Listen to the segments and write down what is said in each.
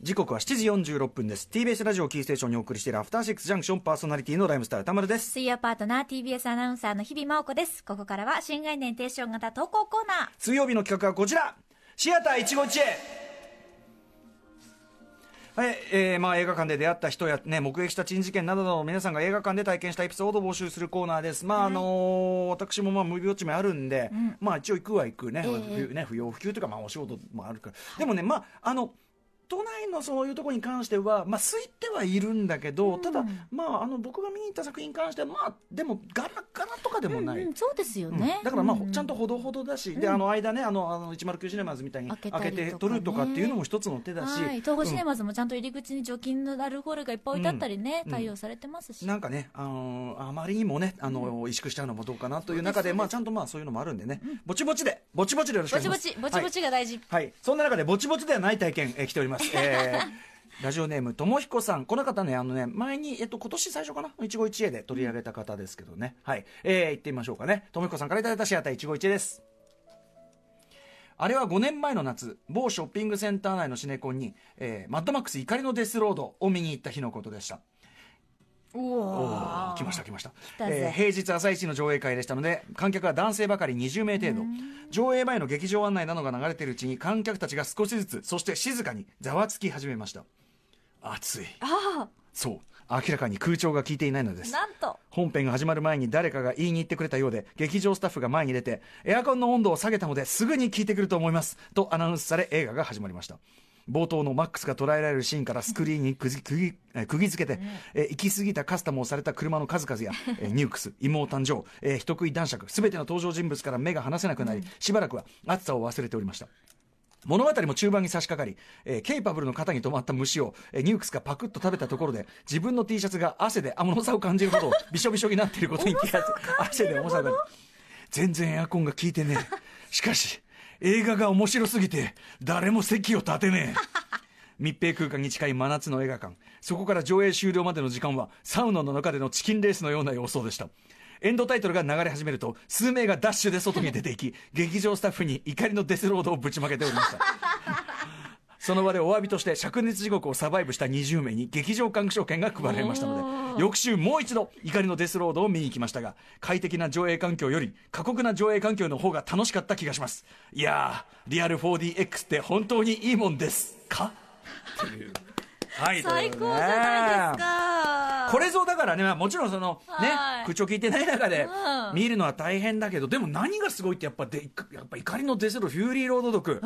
時刻は7時46分です。TBS ラジオキーステーションにお送りしているアフターシックスジャンクションパーソナリティのライムスター歌丸です。水曜パートナー TBS アナウンサーの日々真央子です。ここからは新概念提唱型投稿コーナー。水曜日の企画はこちら。シアター一期一会。はい、えー、まあ映画館で出会った人やね、目撃した珍事件などの皆さんが映画館で体験したエピソードを募集するコーナーです。まあ、あのー私もまあ、無病地名あるんで、まあ一応行くは行くね、不ね不要不急というか、まあお仕事もあるから。でもね、まあ、あの、都内のそういうところに関しては、まあ、空いてはいるんだけど、ただ、まあ、あの僕が見に行った作品に関しては、まあ、でも、ガラガラとかでもない。うん、そうですようん。ね。だからまあ、うん。ちゃんとほどほどだし、であの間ねあのあの109シネマズみたいに開けて撮るとかっていうのも一つの手だし、はい、東宝シネマズもちゃんと入り口に除菌のアルコールがいっぱい置いてあったりね、うん。対応されてますし。なんかね、あのーあまりにもねあの、萎縮しちゃうのもどうかなという中でまあ、ちゃんとまあそういうのもあるんでね、ぼちぼちでぼちぼちでよろしくお願いします。ぼちぼち、ぼちぼちが大事。はい、はい。そんな中でぼちぼちではない体験、えー来ております、えーラジオネームともひこさん。この方ねあのね前に、えっと、今年最初かな？一期一会で取り上げた方ですけどね。はい、えー、行ってみましょうかね。ともひこさんからいただいたシアター一期一会です。あれは5年前の夏、某ショッピングセンター内のシネコンに、えーマッドマックス怒りのデスロードを見に行った日のことでした。うおわー。来ました来ました、えー平日朝一の上映会でしたので観客は男性ばかり20名程度。上映前の劇場案内などが流れているうちに観客たちが少しずつそして静かにざわつき始めました。暑い。あそう。明らかに空調が効いていないのであ、す。なんと。本編が始まる前に誰かが言いに行ってくれたようで劇場スタッフが前に出てエアコンの温度を下げたのですぐに効いてくると思います。とアナウンスされ映画が始まりました冒頭のマックスが捉えられるシーンからスクリーンにくぎくぎえー釘付けて、えー行き過ぎたカスタムをされた車の数々や、えーニュークス妹誕生、えー人食い男爵全ての登場人物から目が離せなくなり、しばらくは暑さを忘れておりました。物語も中盤に差し掛かり、えーケイパブルの肩に止まった虫を、えーニュークスがパクッと食べたところで自分の T シャツが汗で重さを感じるほど びしょびしょになっていることに気がつ汗で重さが全然エアコンが効いてねえ。しかし映画が面白すぎて誰も席を立てねえ。密閉空間に近い真夏の映画館。そこから上映終了までの時間はサウナの中でのチキンレースのような様相でした。エンドタイトルが流れ始めると数名がダッシュで外に出ていき劇場スタッフに怒りのデスロードをぶちまけておりました。その場でお詫びとして灼熱地獄をサバイブした20名に劇場鑑賞券が配られましたので翌週もう一度怒りのデスロードを見に行きましたが快適な上映環境より過酷な上映環境の方が楽しかった気がします。いやーリアル 4DX って本当にいいもんですか？という。はい最高じゃないですか。これぞだからね、まあもちろんその、ねは、い。口調聞いてない中でうん。見るのは大変だけど、でも何がすごいってやっぱで、やっぱ怒りのデスロード、フューリーロード毒、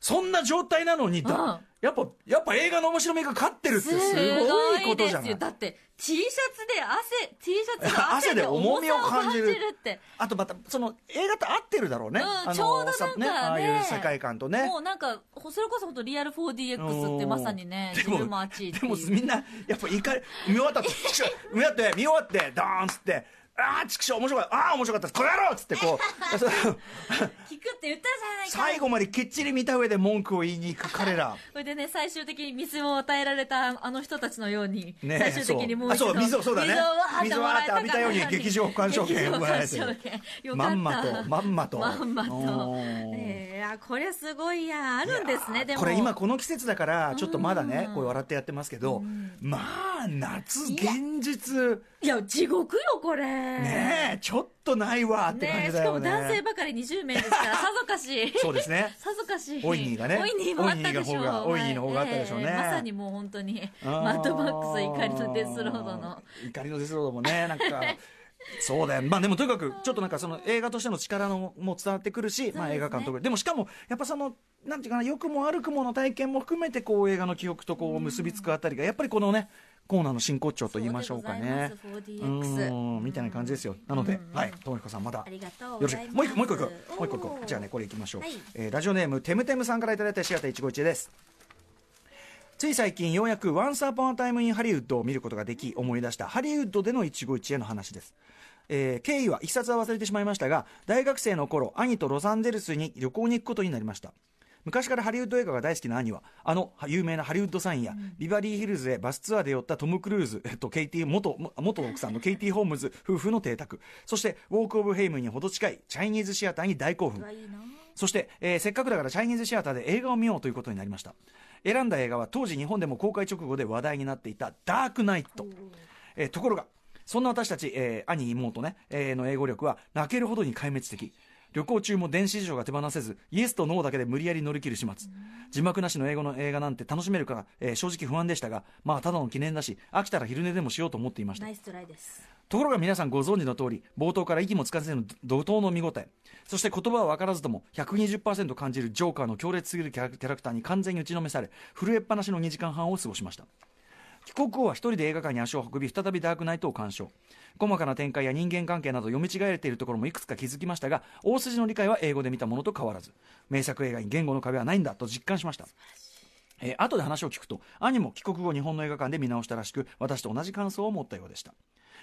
そんな状態なのにだ、うん。やっぱ、やっぱ映画の面白みが勝ってるってすごいことじゃない？だって、T シャツで汗、T シャツが汗で 重みを感じるって。あとまた、その映画と合ってるだろうね。うんあのちょうどなんかねさああいう世界観とね。もうなんか、それこそ本当リアル 4DX ってまさにね、自分もあっちでもみんなやっぱ怒り見終わった 見終わって見終わってドーンっつってああ畜生面白かった。ああ面白かった。この野郎っつってこう。聞くって言ったじゃないか。最後まできっちり見た上で文句を言いに行く彼ら。それでね、最終的に水を与えられたあの人たちのように、ね最終的にもう。一度そうあそう水をそうだね。水をわーって浴びたように劇場鑑賞券劇場もらえて。まんまとまんまと。まんまと。えー、あこれすごいや。あるんですねでも。これ今この季節だからちょっとまだねこう笑ってやってますけどまあ夏現実。いや地獄よこれねえちょっとないわって感ね。しかもじだよね男性ばかり20名ですから さぞかし。そうですね。さぞかし。オイニーがね。オイニーもあったでしょう。オイニーが方がオイニーの方があったでしょうね。ええまさにもう本当にマッドマックス怒りのデスロードの。怒りのデスロードもねなんかそうだよまあでもとにかくちょっとなんかその映画としての力のも伝わってくるし、まあ映画監督。でもしかもやっぱそのなんていうかな良くも悪くもの体験も含めてこう映画の記憶とこう結びつくあたりがやっぱりこのねコーナーの真骨頂と言いましょうかね。そうでございます。4DX うんみたいな感じですよ。なので、うんはい。ともひこさんまだ。よろしく。もう一個もう一個もう一個じゃあねこれいきましょう、はい。えーラジオネームテムテムさんからいただいたシアター一期一会です。つい最近ようやく「Once Upon a Time in Hollywood」を見ることができ思い出したハリウッドでの一期一会の話です。えー経緯はいきさつは忘れてしまいましたが大学生の頃兄とロサンゼルスに旅行に行くことになりました昔からハリウッド映画が大好きな兄はあの有名なハリウッドサインや、ビバリーヒルズへバスツアーで寄ったトム・クルーズ、えっと、ケイティ元元奥さんのケイティ・ホームズ 夫婦の邸宅。そしてウォーク・オブ・ヘイムにほど近いチャイニーズシアターに大興奮。そして、えーせっかくだからチャイニーズシアターで映画を見ようということになりました。選んだ映画は当時日本でも公開直後で話題になっていた「ダークナイト」えーところがそんな私たち、えー兄妹ね、えーの英語力は泣けるほどに壊滅的旅行中も電子辞書が手放せずイエスとノーだけで無理やり乗り切る始末。字幕なしの英語の映画なんて楽しめるか、えー正直不安でしたがまあただの記念だし飽きたら昼寝でもしようと思っていました。ところが皆さんご存知の通り冒頭から息もつかせぬ怒涛の見応えそして言葉は分からずとも120%感じるジョーカーの強烈すぎるキャラキャラクターに完全に打ちのめされ震えっぱなしの2時間半を過ごしました帰国後は一人で映画館に足を運び再びダークナイトを鑑賞。細かな展開や人間関係など読み違えているところもいくつか気づきましたが大筋の理解は英語で見たものと変わらず名作映画に言語の壁はないんだと実感しました。えー後で話を聞くと兄も帰国後日本の映画館で見直したらしく私と同じ感想を持ったようでした。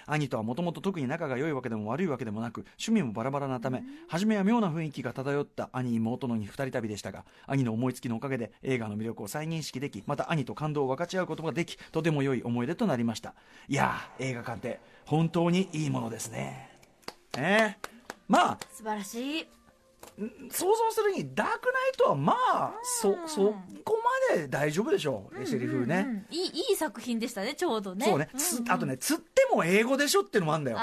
兄とはもともと特に仲が良いわけでも悪いわけでもなく趣味もバラバラなため初めは妙な雰囲気が漂った兄妹の二人旅でしたが兄の思いつきのおかげで映画の魅力を再認識できまた兄と感動を分かち合うことができとても良い思い出となりました。いやー映画館って本当にいいものですね。えーまあ素晴らしい想像するにダークナイトはまあそそこまで大丈夫でしょう、セリフね、うんいいいい作品でしたねちょうどね。そうね、つあとね釣っても英語でしょっていうのもあるんだよ。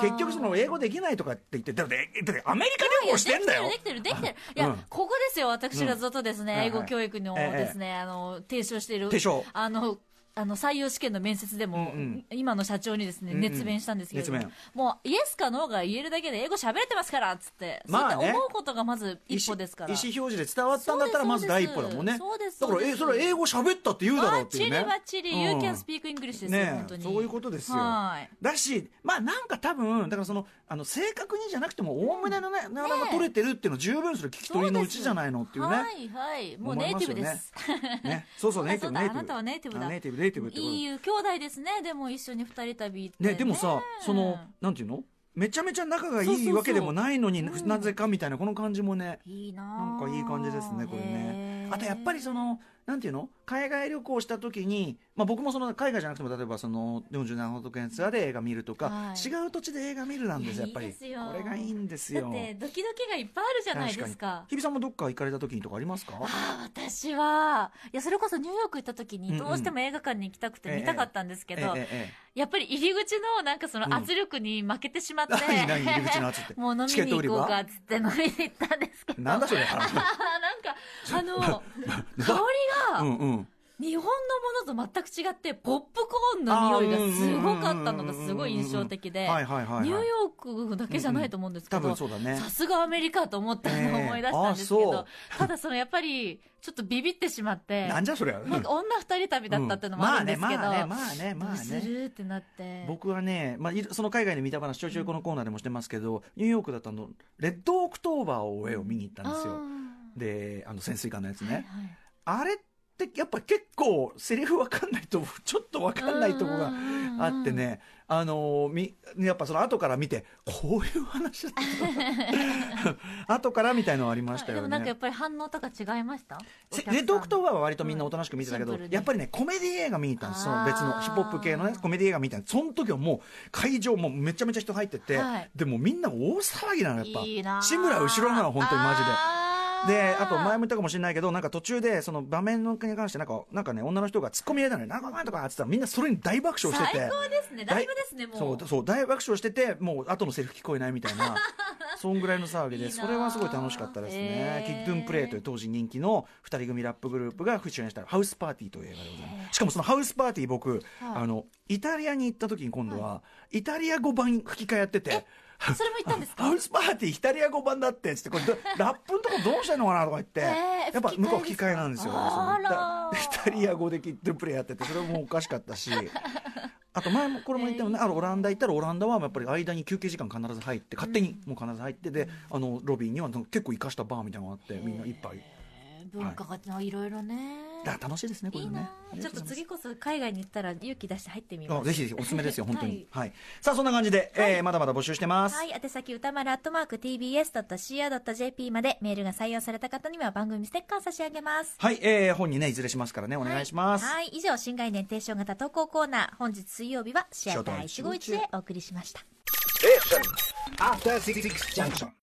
結局その英語できないとかって言ってだってアメリカ旅行してんだよ。できてるできてるできてるいや、うん。ここですよ私がずっとですね、うん英語教育のええ。ですね、あの提唱している提唱。あのあの採用試験の面接でも、うんうん。今の社長にですね、うんうん。熱弁したんですけれども、熱弁。もうイエスかノーが言えるだけで英語喋れてますからっつって、まあね。そうやって思うことがまず一歩ですから。意思表示で伝わったんだったらまず第一歩だもんね。そうですだからえそれは英語喋ったって言うだろうバッチリっていうね。バッチリ、うん You can speak English ですよ、ね本当に。そういうことですよ。はい。だしまあなんか多分だからそのあの正確にじゃなくてもおおむねのねなかなか取れてるっていうのを十分それ聞き取りのうちじゃないのっていうね。はいはい。もうネイティブです。ね。そうそうネイティブネイあなたはネイティブ。だ。あネイティブ。ネイティブってこと？いい兄弟ですね。でも一緒に二人旅行ってね、でもさ、その、なんていうの？めちゃめちゃ仲がいいわけでもないのになぜかみたいな、この感じもね、いいななんかいい感じですね、これね。あとやっぱりその、なんていうの？海外旅行した時に、まあ僕もその海外じゃなくても、例えばその、47都道府県ツアーで映画見るとか、はい。違う土地で映画見るなんですよ、やっぱり。いいですよ。これがいいんですよ。だってドキドキがいっぱいあるじゃないですか。日比さんもどっか行かれた時にとかありますか？ああ私はいやそれこそニューヨーク行った時うんうん。にどうしても映画館に行きたくて見たかったんですけど、やっぱり入り口のなんかその圧力に負けてしまって、何何入り口の圧って。もう飲みに行こうかっつって飲みに行ったんですけど。なんだそれ。なんかあの香りが、うんうん。日本のものと全く違ってポップコーンの匂いがすごかったのがすごい印象的で。ニューヨークだけじゃないと思うんですけ多ど。さすがアメリカと思ったのを思い出したんですけど、ただそのやっぱりちょっとビビってしまってなんじゃそりゃ。なんか女二人旅だったっていうのもあるんですけど、まあね、まあね、まあね。るってなって僕はね、まあ、その海外で見た話、ちょいちょいこのコーナーでもしてますけど、ニューヨークだとあの、レッドオクトーバーを絵を見に行ったんですよ。で、あの、潜水艦のやつね。あれって、やっぱ結構、セリフわかんないと、ちょっとわかんないとこがあってね、あのみ、やっぱその後から見て、こういう話だった。後からみたいのはありましたよねでもなんかやっ。ぱり反応とか違いました？せレッドオクトーバーは割とみんなおとなしく見てたけど、シンプルにやっぱりね、コメディ映画見に行ったんです。その別のヒップホップ系のね、コメディ映画見に行ったんですその時はもう、会場もうめちゃめちゃ人入ってて、はいでもみんな大騒ぎなの、やっぱ。いいなあ志村後ろなの、本当にマジで。で、あと前も言ったかもしれないけど、なんか途中で、その場面に関して、なんか、なんかね、女の人が突っ込み入れたのよ。なんかなんとかって言ったら、みんなそれに大爆笑してて。最高ですねライブですねもうそう、大爆笑してて、もう後のセリフ聞こえないみたいな、そんぐらいの騒ぎで、それはすごい楽しかったですね。へーキッドゥンプレイという当時人気の二人組ラップグループが主演したハウスパーティーという映画でございます。しかもそのハウスパーティー僕、あの、イタリアに行った時に今度は、イタリア語版吹き替えやってて、それも言ったんですか？ハウスパーティーイタリア語版だってっつってこれど ラップのとこどうしてんのかなとか言って、えーやっぱ向こう吹き替えなんですよ。イタリア語でキッドゥプレイやっててそれもおかしかったし。あと前もこれも言ったよね、あのオランダ行ったらオランダはやっぱり間に休憩時間必ず入って勝手にもう必ず入って。で、あのロビーには結構生かしたバーみたいなのがあってみんな一杯。えー。文化がいろいろねだ楽しいですねこれいいねなちょっと次こそ海外に行ったら勇気出して入ってみます。あぜひぜひおすすめですよ本当に。はい、さあそんな感じで、えーまだまだ募集してます、はい、宛先歌丸アットマーク tbs.co.jp までメールが採用された方には番組ステッカー差し上げます。はい、えー本にねいずれしますからねお願いします、はい、はい。以上、新概念提唱型投稿コーナー、本日水曜日はシアター151でお送りしました。After Six Junction.